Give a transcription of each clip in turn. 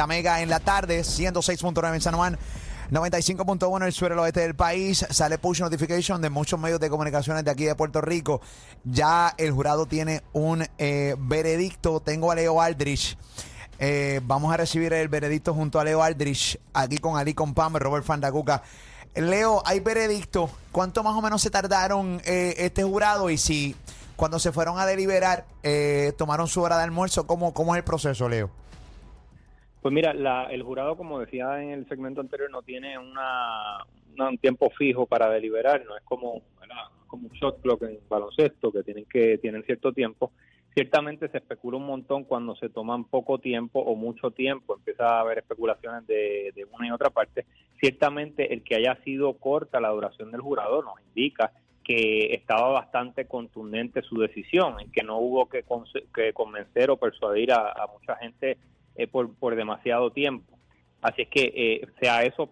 La Mega en la tarde, 106.9 en San Juan. 95.1 en el suelo oeste del país. Sale push notification de muchos medios de comunicaciones de aquí de Puerto Rico. Ya el jurado tiene un eh, veredicto. Tengo a Leo Aldrich. Eh, vamos a recibir el veredicto junto a Leo Aldrich, aquí con Ali Compam, Robert Fandacuca. Leo, hay veredicto. ¿Cuánto más o menos se tardaron eh, este jurado? Y si cuando se fueron a deliberar, tomaron su hora de almuerzo, ¿cómo, cómo es el proceso, Leo? Pues mira, la, el jurado, como decía en el segmento anterior, no tiene una, un tiempo fijo para deliberar, no es como, como un shot clock en baloncesto, que tienen que tienen cierto tiempo. Ciertamente se especula un montón cuando se toman poco tiempo o mucho tiempo, empieza a haber especulaciones de, de una y otra parte. Ciertamente el que haya sido corta la duración del jurado nos indica que estaba bastante contundente su decisión, en que no hubo que, que convencer o persuadir a mucha gente eh, por, por demasiado tiempo. Así es que eh, sea eso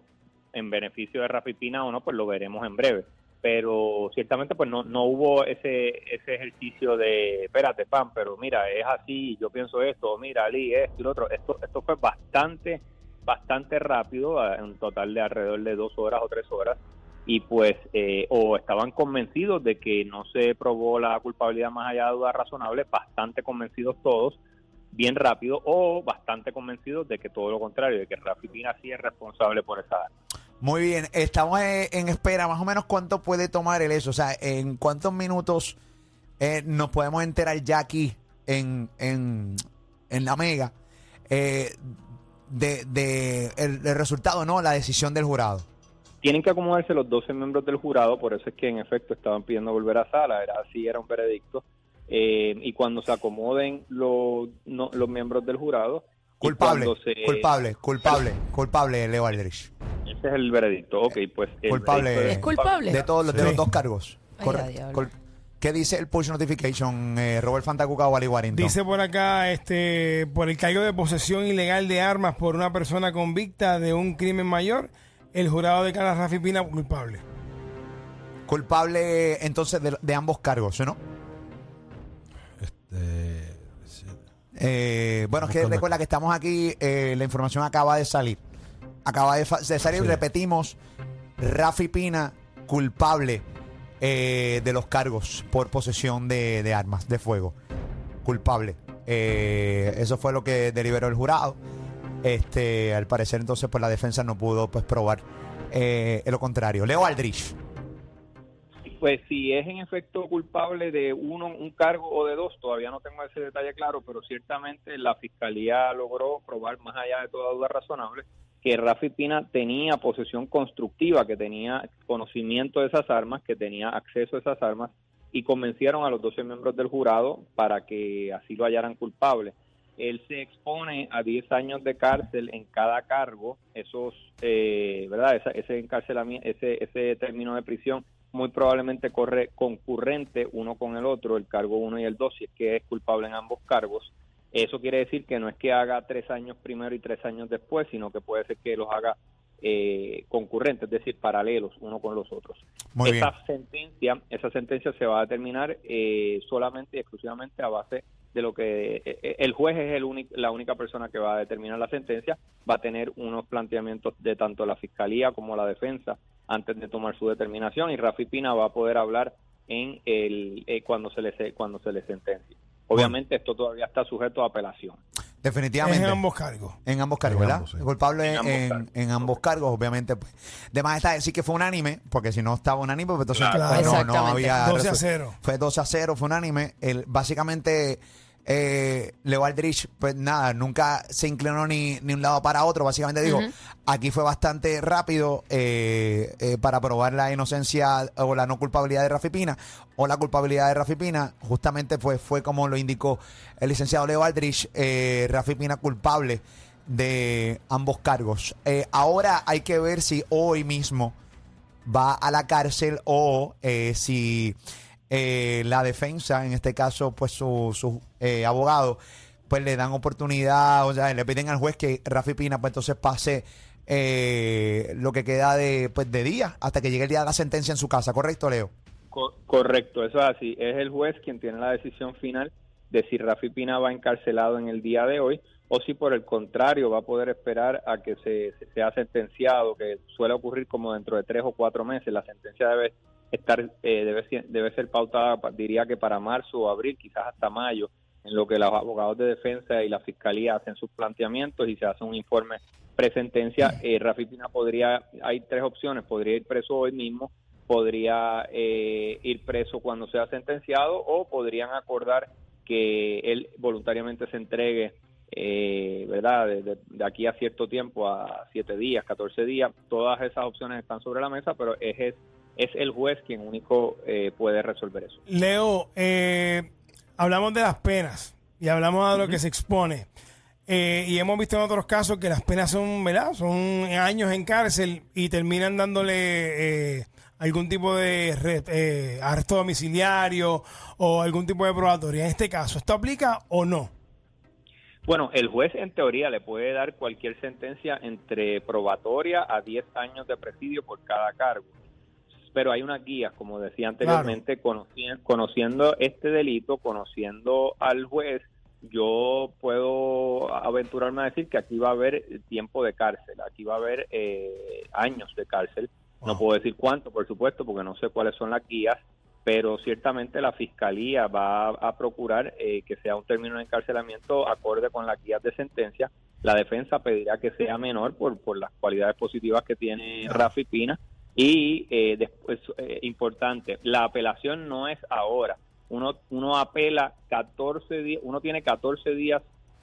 en beneficio de Rafi Pina o no, pues lo veremos en breve. Pero ciertamente pues no, no hubo ese, ese ejercicio de, espérate, Pam, pero mira, es así, yo pienso esto, mira, Ali, esto y lo otro. Esto, esto fue bastante, bastante rápido, un total de alrededor de dos horas o tres horas. Y pues, eh, o estaban convencidos de que no se probó la culpabilidad más allá de dudas razonables, bastante convencidos todos, bien rápido o bastante convencidos de que todo lo contrario, de que Rafi Pina sí es responsable por esa arma. Muy bien, estamos en espera. Más o menos cuánto puede tomar el eso. O sea, en cuántos minutos eh, nos podemos enterar ya aquí en, en, en la Mega eh, de, de el, el resultado, ¿no? La decisión del jurado. Tienen que acomodarse los 12 miembros del jurado, por eso es que en efecto estaban pidiendo volver a sala, era así, era un veredicto. Eh, y cuando se acomoden los, no- los miembros del jurado, Culpable, se- culpable, culpable, culpable, Leo Aldrich. Ese es el veredicto. Ok, pues. el Culpable. ¿Es culpable? De todos los, de Sí. los dos cargos. Ay, Corre- a diablo. col- ¿Qué dice el push notification, eh, Robert Fantacuca o Ali Warrington? Dice por acá, este, por el cargo de posesión ilegal de armas por una persona convicta de un crimen mayor, el jurado declara a Rafi Pina culpable. Culpable entonces de, de ambos cargos, ¿no? Eh, bueno, es que recuerda que estamos aquí, eh, la información acaba de salir. Acaba de, fa- de salir, Sí. repetimos, Rafi Pina culpable eh, de los cargos por posesión de, de armas de fuego. Culpable. Eh, eso fue lo que deliberó el jurado. Este, al parecer entonces pues la defensa no pudo pues probar eh, lo contrario. Leo Aldrich. Pues si es en efecto culpable de uno, un cargo o de dos, todavía no tengo ese detalle claro, pero ciertamente la fiscalía logró probar más allá de toda duda razonable que Rafi Pina tenía posesión constructiva, que tenía conocimiento de esas armas, que tenía acceso a esas armas y convencieron a los 12 miembros del jurado para que así lo hallaran culpable. Él se expone a 10 años de cárcel en cada cargo, esos, eh, ¿verdad? Esa- ese encarcelamiento, ese, ese término de prisión muy probablemente corre concurrente uno con el otro, el cargo 1 y el 2, si es que es culpable en ambos cargos. Eso quiere decir que no es que haga tres años primero y tres años después, sino que puede ser que los haga eh, concurrentes, es decir, paralelos uno con los otros. Muy bien. esa sentencia, esa sentencia se va a determinar eh, solamente y exclusivamente a base de lo que eh, eh, el juez es el único, la única persona que va a determinar la sentencia, va a tener unos planteamientos de tanto la fiscalía como la defensa antes de tomar su determinación y Rafi Pina va a poder hablar en el eh, cuando se le se- cuando se le sentencie. Obviamente esto todavía está sujeto a apelación. Definitivamente. En ambos cargos. En ambos cargos, En ¿verdad? ambos, sí. Culpable En en, ambos en- ambos cargos, obviamente. Pues. De más está decir que fue unánime, porque si no estaba unánime, pues entonces Claro. pues, no, no Exactamente. había. 12 a resu- 0. Fue 12 a 0, fue unánime. El, básicamente, eh, Leo Aldrich, pues nada, nunca se inclinó ni, ni un lado para otro. Básicamente dijo, aquí fue bastante rápido eh, eh, para probar la inocencia o la no culpabilidad de Rafi Pina o la culpabilidad de Rafi Pina. Justamente pues fue como lo indicó el licenciado Leo Aldrich, eh, Rafi Pina culpable de ambos cargos. Eh, ahora hay que ver si hoy mismo va a la cárcel o eh, si eh, la defensa, en este caso, pues su, su eh, abogado, pues le dan oportunidad, o sea, le piden al juez que Rafi Pina, pues entonces pase eh, lo que queda de, pues, de día hasta que llegue el día de la sentencia en su casa, ¿correcto, Leo? Co- correcto, eso es así. Es el juez quien tiene la decisión final de si Rafi Pina va encarcelado en el día de hoy o si por el contrario va a poder esperar a que se, sea sentenciado, que suele ocurrir como dentro de tres o cuatro meses. La sentencia debe estar eh, debe, debe ser pautada, diría que para marzo o abril, quizás hasta mayo, en lo que los abogados de defensa y la fiscalía hacen sus planteamientos y se hace un informe presentencia. Eh, Rafi Pina podría, hay tres opciones, podría ir preso hoy mismo, podría eh, ir preso cuando sea sentenciado o podrían acordar que él voluntariamente se entregue, eh, ¿verdad? De, aquí a cierto tiempo, a siete días, 14 días. Todas esas opciones están sobre la mesa, pero es, es el juez quien único eh, puede resolver eso. Leo, eh, hablamos de las penas y hablamos de lo que se expone. Eh, y hemos visto en otros casos que las penas son, ¿verdad? Son años en cárcel y terminan dándole algún tipo de eh, arresto domiciliario o algún tipo de probatoria. En este caso, ¿esto aplica o no? Bueno, el juez en teoría le puede dar cualquier sentencia entre probatoria a 10 años de presidio por cada cargo. Pero hay unas guías, como decía anteriormente, conociendo este delito, conociendo al juez, yo puedo aventurarme a decir que aquí va a haber tiempo de cárcel, aquí va a haber eh, años de cárcel no puedo decir cuánto, por supuesto, porque no sé cuáles son las guías, pero ciertamente la Fiscalía va a, procurar eh, que sea un término de encarcelamiento acorde con las guías de sentencia. La defensa pedirá que sea menor por, por las cualidades positivas que tiene Rafi Pina. Y eh, después, eh, importante, la apelación no es ahora. Uno, uno apela 14 días, uno tiene 14 días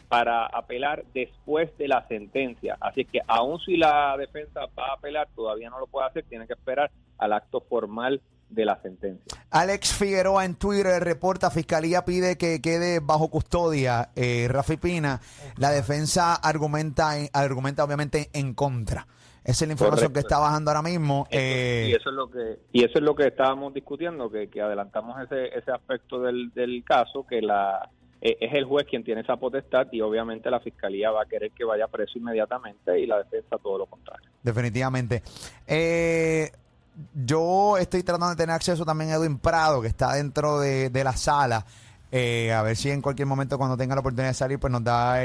para apelar después de la sentencia. Así que aun si la defensa va a apelar, todavía no lo puede hacer, tiene que esperar al acto formal de la sentencia. Alex Figueroa en Twitter reporta, Fiscalía pide que quede bajo custodia eh, Rafi Pina. La defensa argumenta, argumenta obviamente en contra. Esa es la información que está bajando ahora mismo. Eh, y eso es lo que y eso es lo que estábamos discutiendo, que, que adelantamos ese, ese aspecto del, del caso, que la eh, es el juez quien tiene esa potestad y obviamente la fiscalía va a querer que vaya preso inmediatamente y la defensa todo lo contrario. Definitivamente. Eh, yo estoy tratando de tener acceso también a Edwin Prado, que está dentro de, la sala. Eh, a ver si en cualquier momento cuando tenga la oportunidad de salir, pues nos da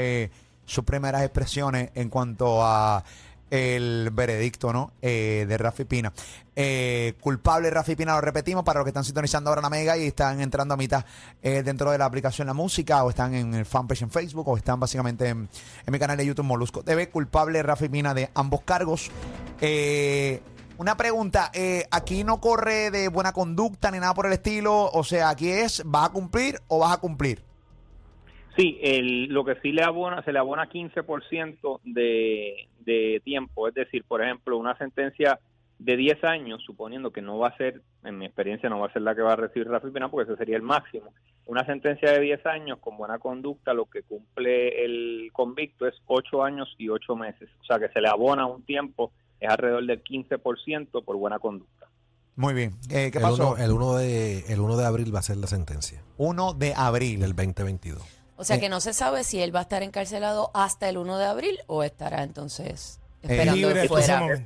sus primeras expresiones en cuanto a el veredicto ¿no? Eh, de Rafi Pina. Eh, culpable Rafi Pina, lo repetimos, para los que están sintonizando ahora la Mega y están entrando a mitad eh, dentro de la aplicación La Música, o están en el fanpage en Facebook, o están básicamente en, mi canal de YouTube Molusco TV. Culpable Rafi Pina de ambos cargos. una pregunta, aquí no corre de buena conducta ni nada por el estilo, o sea, aquí es, ¿vas a cumplir o vas a cumplir? Sí, el, lo que sí le abona, se le abona 15% de, de tiempo, es decir, por ejemplo, una sentencia de 10 años, suponiendo que no va a ser, en mi experiencia, no va a ser la que va a recibir Rafi Pina, porque ese sería el máximo. Una sentencia de 10 años con buena conducta, lo que cumple el convicto es 8 años y 8 meses. O sea, que se le abona un tiempo, es alrededor del 15% por buena conducta. Muy bien. Eh, ¿Qué pasó? el, 1 de, el 1 de abril va a ser la sentencia. 1 de abril. Del 2022. O sea que no se sabe si él va a estar encarcelado hasta el 1 de abril o estará entonces esperando fuera.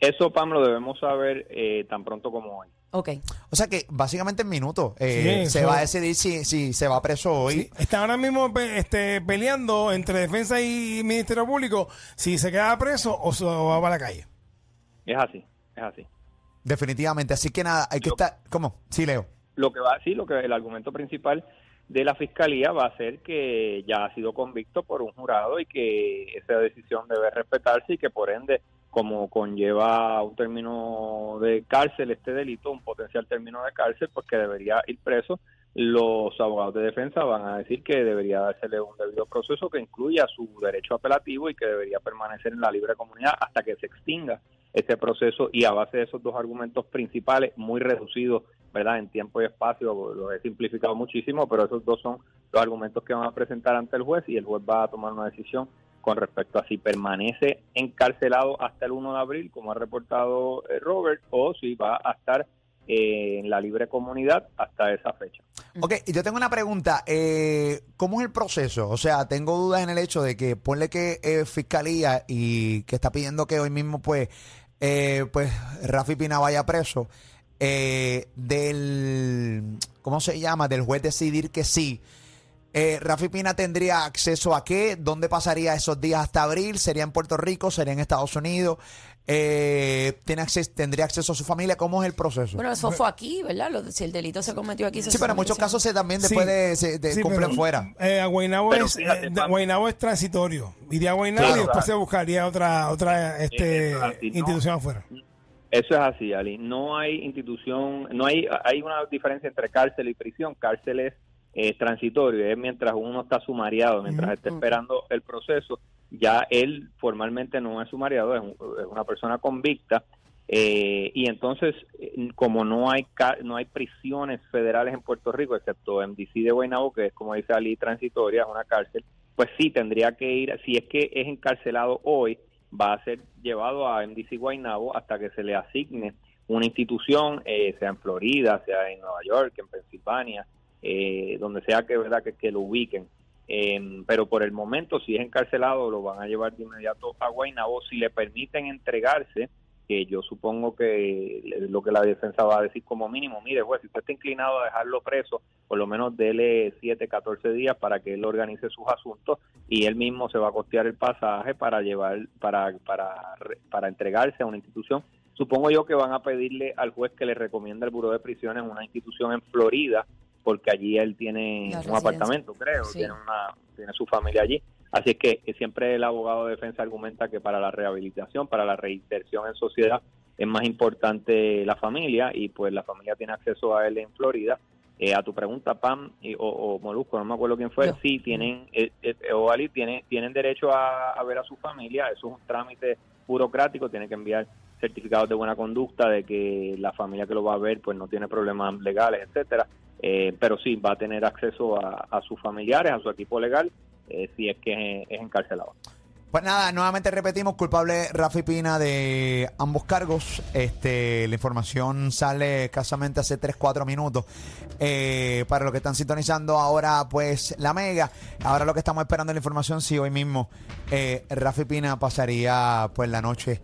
Eso, Pam, lo debemos saber eh, tan pronto como hoy. Ok. O sea que básicamente en minutos eh, se va a decidir si, si se va preso hoy. Está ahora mismo este, peleando entre defensa y Ministerio Público si se queda preso o, se va para la calle. Es así, es así. Definitivamente. Así que nada, hay que estar. ¿Cómo? Sí, Leo. Lo que va, sí, lo que el argumento principal de la fiscalía va a ser que ya ha sido convicto por un jurado y que esa decisión debe respetarse y que por ende como conlleva un término de cárcel este delito, un potencial término de cárcel, pues que debería ir preso. Los abogados de defensa van a decir que debería dársele un debido proceso que incluya su derecho apelativo y que debería permanecer en la libre comunidad hasta que se extinga ese proceso y a base de esos dos argumentos principales muy reducidos ¿verdad? En tiempo y espacio, lo he simplificado muchísimo, pero esos dos son los argumentos que van a presentar ante el juez y el juez va a tomar una decisión con respecto a si permanece encarcelado hasta el 1 de abril, como ha reportado eh, Robert, o si va a estar eh, en la libre comunidad hasta esa fecha. Ok, yo tengo una pregunta. Eh, ¿Cómo es el proceso? O sea, tengo dudas en el hecho de que ponle que Fiscalía y que está pidiendo que hoy mismo, pues, pues Rafi Pina vaya preso eh, del, ¿cómo se llama? Del juez decidir que sí. Eh, Rafi Pina tendría acceso a qué, dónde pasaría esos días hasta abril, sería en Puerto Rico, sería en Estados Unidos, eh, tiene acceso, tendría acceso a su familia, ¿cómo es el proceso? Bueno, eso fue aquí, ¿verdad? Lo- si el delito se cometió aquí, se sí, pero en muchos casos se también Sí. después de, se, de- Sí, cumplen pero, fuera. eh, a Guaynabo Pero es, fíjate, eh. Guaynabo es transitorio. Iría a Guaynabo Claro, y después claro. se buscaría otra otra este, Eso es así, ¿no? institución afuera. Eso es así, Ali. No hay institución, no hay, hay una diferencia entre cárcel y prisión. Cárcel es eh, transitorio, es mientras uno está sumariado, mientras está esperando el proceso. Ya él formalmente no es sumariado, es, un- es una persona convicta. eh, y entonces, eh, como no hay no hay prisiones federales en Puerto Rico, excepto MDC de Guaynabo, que es como dice Ali, transitoria, es una cárcel, pues sí tendría que ir, si es que es encarcelado hoy, va a ser llevado a MDC Guaynabo hasta que se le asigne una institución, eh, sea en Florida, sea en Nueva York, en Pensilvania, eh, donde sea que verdad que, que lo ubiquen. Eh, pero por el momento, si es encarcelado, lo van a llevar de inmediato a Guaynabo. Si le permiten entregarse, que yo supongo que lo que la defensa va a decir como mínimo, mire, juez, si usted está inclinado a dejarlo preso, por lo menos dele 7, 14 días para que él organice sus asuntos y él mismo se va a costear el pasaje para llevar, para, para, para entregarse a una institución. Supongo yo que van a pedirle al juez que le recomienda el Buró de Prisiones una institución en Florida, porque allí él tiene La un residencia. apartamento, creo, Sí. tiene, una, tiene su familia allí. Así es que eh, siempre el abogado de defensa argumenta que para la rehabilitación, para la reinserción en sociedad, es más importante la familia y pues la familia tiene acceso a él en Florida. Eh, a tu pregunta, Pam y- o, o Molusco, no me acuerdo quién fue, sí, tienen, eh, eh, o Ali, tienen, tienen derecho a, a ver a su familia, eso es un trámite burocrático, tiene que enviar certificados de buena conducta, de que la familia que lo va a ver pues no tiene problemas legales, etcétera, Eh, pero sí, va a tener acceso a, a sus familiares, a su equipo legal, eh, si es que es, encarcelado. Pues nada, nuevamente repetimos, culpable Rafi Pina de ambos cargos. Este, la información sale escasamente hace 3, 4 minutos. Eh, para los que están sintonizando ahora, pues la mega. Ahora lo que estamos esperando es la información si hoy mismo eh, Rafi Pina pasaría pues la noche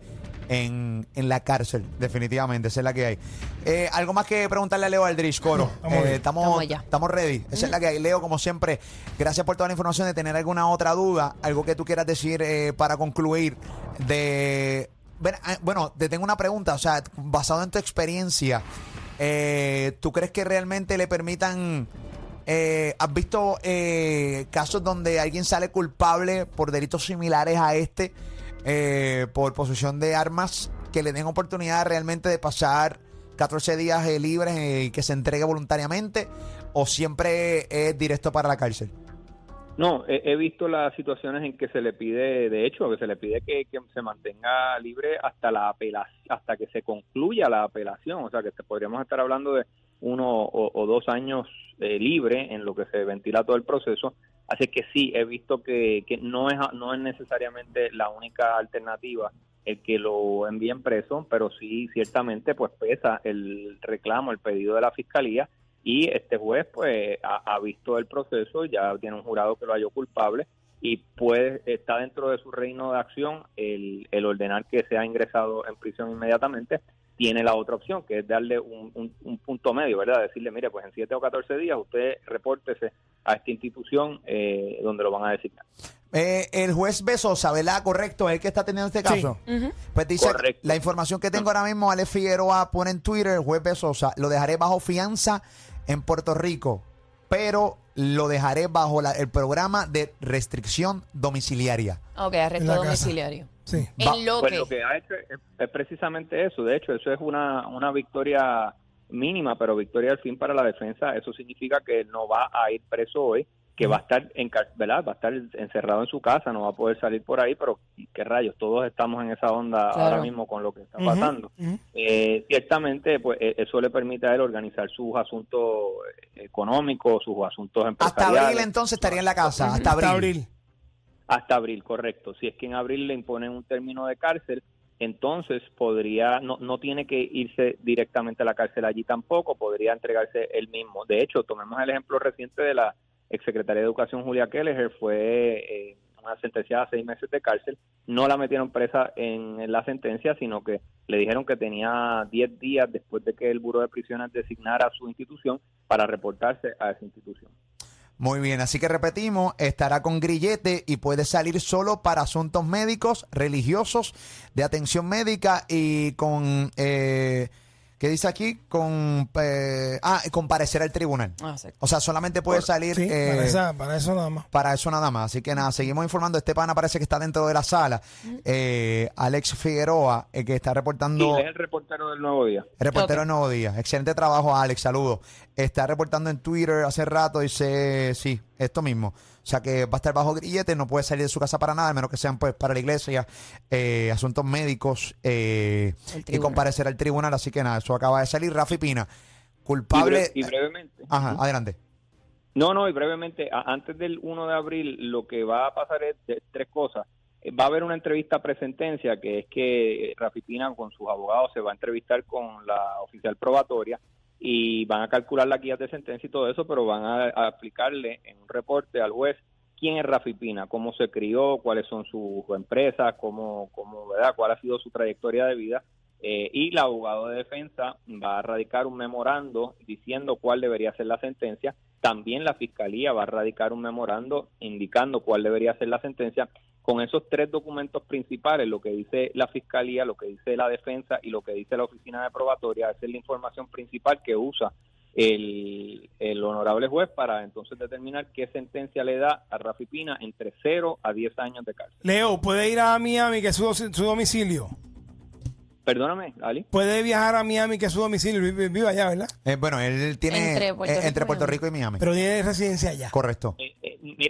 en, en la cárcel, definitivamente, esa es la que hay. Eh, algo más que preguntarle a Leo Aldrich, Coro. Estamos Eh, estamos, Estamos allá. estamos ready, esa es la que hay. Leo, como siempre, gracias por toda la información. De tener alguna otra duda, algo que tú quieras decir eh, para concluir de... Bueno, eh, Bueno, te tengo una pregunta, o sea, basado en tu experiencia, eh, ¿tú crees que realmente le permitan... eh, ¿Has visto eh, casos donde alguien sale culpable por delitos similares a este, eh, por posesión de armas, que le den oportunidad realmente de pasar 14 días eh, libres eh, y que se entregue voluntariamente, o siempre es directo para la cárcel? No, he, visto las situaciones en que se le pide, de hecho, que se le pide que, se mantenga libre hasta la apelación, hasta que se concluya la apelación, o sea, que podríamos estar hablando de uno o, o dos años eh, libre en lo que se ventila todo el proceso. Así que sí, he visto que, que no es no es necesariamente la única alternativa el que lo envíen preso, pero sí ciertamente pues pesa el reclamo, el pedido de la fiscalía y este juez pues ha, visto el proceso, ya tiene un jurado que lo halló culpable y puede está dentro de su reino de acción el, el ordenar que sea ingresado en prisión inmediatamente tiene la otra opción que es darle un, un- un punto medio verdad decirle mire pues en 7 o 14 días usted repórtese a esta institución eh, donde lo van a designar Eh, el juez Besosa, ¿verdad? Correcto, es el que está teniendo este Sí. caso. Pues dice, Correcto. la información que tengo ahora mismo, Ale Figueroa pone en Twitter, el juez Besosa, lo dejaré bajo fianza en Puerto Rico, pero lo dejaré bajo la- el programa de restricción domiciliaria. Ok, arresto domiciliario. Sí. Va- En lo Pues que. lo que ha hecho es, es precisamente eso. De hecho, eso es una, una victoria mínima, pero victoria al fin para la defensa. Eso significa que no va a ir preso hoy, que va a estar en, ¿verdad? Va a estar encerrado en su casa, no va a poder salir por ahí, pero qué rayos, todos estamos en esa onda Claro. ahora mismo con lo que está pasando. Eh, ciertamente, pues eh, eso le permite a él organizar sus asuntos económicos, sus asuntos Hasta empresariales. abril entonces estaría en la casa, hasta abril. Hasta abril. Hasta abril, correcto. Si es que en abril le imponen un término de cárcel, entonces podría, no, no tiene que irse directamente a la cárcel allí tampoco, podría entregarse él mismo. De hecho, tomemos el ejemplo reciente de la exsecretaria de Educación Julia Kelleher, fue eh, una sentenciada a seis meses de cárcel, no la metieron presa en, la sentencia, sino que le dijeron que tenía 10 días después de que el Buró de Prisiones designara su institución para reportarse a esa institución. Muy bien, así que repetimos, estará con grillete y puede salir solo para asuntos médicos, religiosos, de atención médica y con... Eh, ¿Qué dice aquí? Con, eh, ah, comparecer al tribunal. Ah, sí. O sea, solamente puede salir Sí, eh, para, esa- para eso nada más. para eso nada más. Así que nada, seguimos informando. Este pana parece que está dentro de la sala. Eh, Alex Figueroa, el que está Sí, reportando... es el reportero del Nuevo Día. Reportero Ok. Nuevo Día. Excelente trabajo, Alex. Saludos. Está reportando en Twitter hace rato. Dice, sí, esto mismo. O sea que va a estar bajo grillete, no puede salir de su casa para nada, a menos que sean pues para la iglesia, eh, asuntos médicos eh, y comparecer al tribunal. Así que nada, eso acaba de salir. Rafi Pina, Y, culpable. bre- y brevemente. Ajá, adelante. No, no, y brevemente, antes del 1 de abril lo que va a pasar es de- tres cosas. Eh, Va a haber una entrevista presentencia, que es que Rafi Pina con sus abogados se va a entrevistar con la oficial probatoria y van a calcular las guías de sentencia y todo eso, pero van a, aplicarle en un reporte al juez quién es Rafi Pina, cómo se crió, cuáles son sus empresas, cómo, cómo, ¿verdad? cuál ha sido su trayectoria de vida. Eh, y la abogado de defensa va a radicar un memorando diciendo cuál debería ser la sentencia. También la fiscalía va a radicar un memorando indicando cuál debería ser la sentencia. Con esos tres documentos principales, lo que dice la fiscalía, lo que dice la defensa y lo que dice la oficina de probatoria, esa es la información principal que usa el, el honorable juez para entonces determinar qué sentencia le da a Rafi Pina entre 0 a 10 años de cárcel. Leo, ¿puede ir a Miami, que es su, domicilio? Perdóname, Ali. Puede viajar a Miami, que es su domicilio. Vive, vive allá, ¿verdad? Eh, bueno, él tiene Entre Puerto eh, Rico entre y Puerto Miami. Rico y Miami. Pero tiene residencia allá. Correcto. Eh,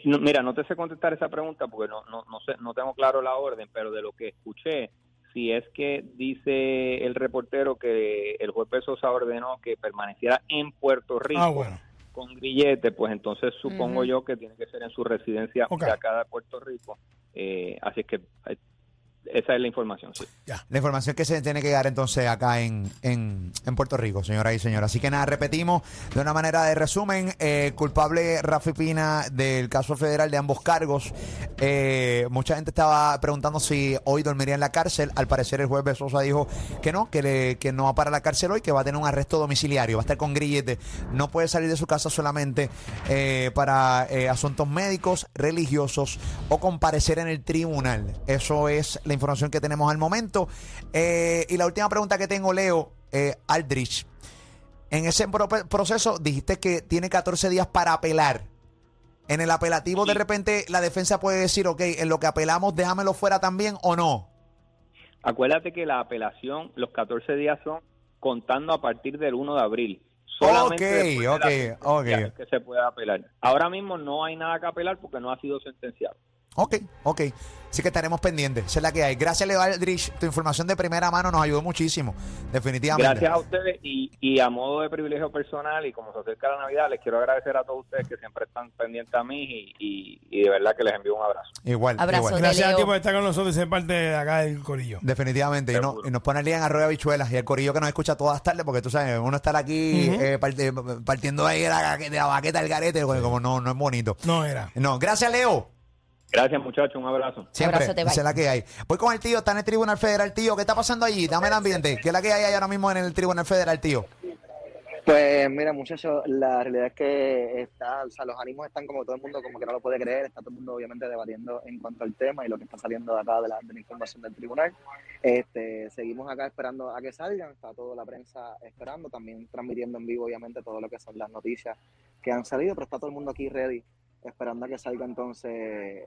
mira, no te sé contestar esa pregunta porque no, no, no, sé, no tengo claro la orden, pero de lo que escuché, si es que dice el reportero que el juez Pesosa ordenó que permaneciera en Puerto Rico Ah, bueno. con grillete, pues entonces supongo yo que tiene que ser en su residencia Ok. de acá de Puerto Rico. Eh, así es que eh, esa es la información, sí. La información que se tiene que dar entonces acá en, en, Puerto Rico, señoras y señores. Así que nada, repetimos de una manera de resumen, eh, culpable Rafi Pina del caso federal de ambos cargos. Eh, mucha gente estaba preguntando si hoy dormiría en la cárcel. Al parecer el juez Besosa dijo que no, que, le- que no va para la cárcel hoy, que va a tener un arresto domiciliario, va a estar con grillete. No puede salir de su casa solamente eh, para eh, asuntos médicos, religiosos o comparecer en el tribunal. Eso es información que tenemos al momento. Eh, y la última pregunta que tengo, Leo, eh, Aldrich. En ese pro- proceso dijiste que tiene 14 días para apelar. En el apelativo, de repente, la defensa puede decir, ok, en lo que apelamos, déjamelo fuera también o no. Acuérdate que la apelación, los 14 días son contando a partir del 1 de abril. Solamente Ok, la ok, que se puede apelar. Ahora mismo no hay nada que apelar porque no ha sido sentenciado. Ok, ok. Así que estaremos pendientes. Esa es la que hay. Gracias, Leo Aldrich. Tu información de primera mano nos ayudó muchísimo. Definitivamente. Gracias a ustedes y, y a modo de privilegio personal y como se acerca la Navidad, les quiero agradecer a todos ustedes que siempre están pendientes a mí y, y- y de verdad que les envío un abrazo. Igual. Abrazo igual. Gracias a ti por estar con nosotros y ser parte de acá del corillo. Definitivamente. Y, no- y nos pone el día en arroyo bichuelas y el corillo que nos escucha todas las tardes, porque tú sabes, uno estar aquí eh, part- partiendo ahí de la, de la baqueta del garete, como no, no es bonito. No era. No, gracias, Leo. Gracias muchachos, un abrazo. Siempre, Abrazote, bye. esa es la que hay. Voy con el tío, está en el Tribunal Federal, tío. ¿Qué está pasando allí? Dame el ambiente. ¿Qué es la que hay ahora mismo en el Tribunal Federal, tío? Pues mira, muchachos, la realidad es que está, o sea, los ánimos están como todo el mundo, como que no lo puede creer, está todo el mundo obviamente debatiendo en cuanto al tema y lo que está saliendo de acá de la, de la información del tribunal. Este, seguimos acá esperando a que salgan, está toda la prensa esperando, también transmitiendo en vivo obviamente todo lo que son las noticias que han salido, pero está todo el mundo aquí ready, esperando a que salga entonces,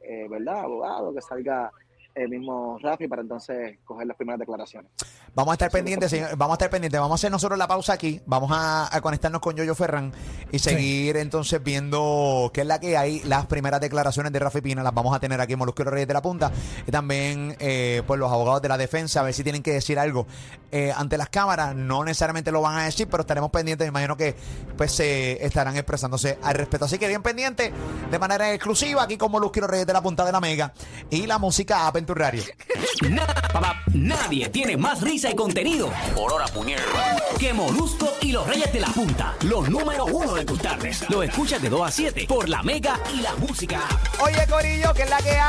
eh, ¿verdad? Abogado, que salga el mismo Rafi para entonces coger las primeras declaraciones. Vamos a estar pendientes, señor. Vamos a estar pendientes. Vamos a hacer nosotros la pausa aquí. Vamos a, a conectarnos con Yoyo Ferran y seguir entonces viendo qué es la que hay. Las primeras declaraciones de Rafi Pina las vamos a tener aquí en Molusquero Reyes de la Punta. Y también, eh, pues, los abogados de la defensa, a ver si tienen que decir algo eh, ante las cámaras. No necesariamente lo van a decir, pero estaremos pendientes. Me imagino que, pues, se estarán expresándose al respecto. Así que bien pendientes de manera exclusiva aquí con Molusquero Reyes de la Punta de la Mega y la música App en tu radio. Na- nadie tiene más risa y contenido por hora puñero que Molusco y los Reyes de la Punta, los número uno de tus tardes. Lo escuchas de 2 a 7 por la Mega y la Música. Oye, Corillo, ¿qué es la que hay?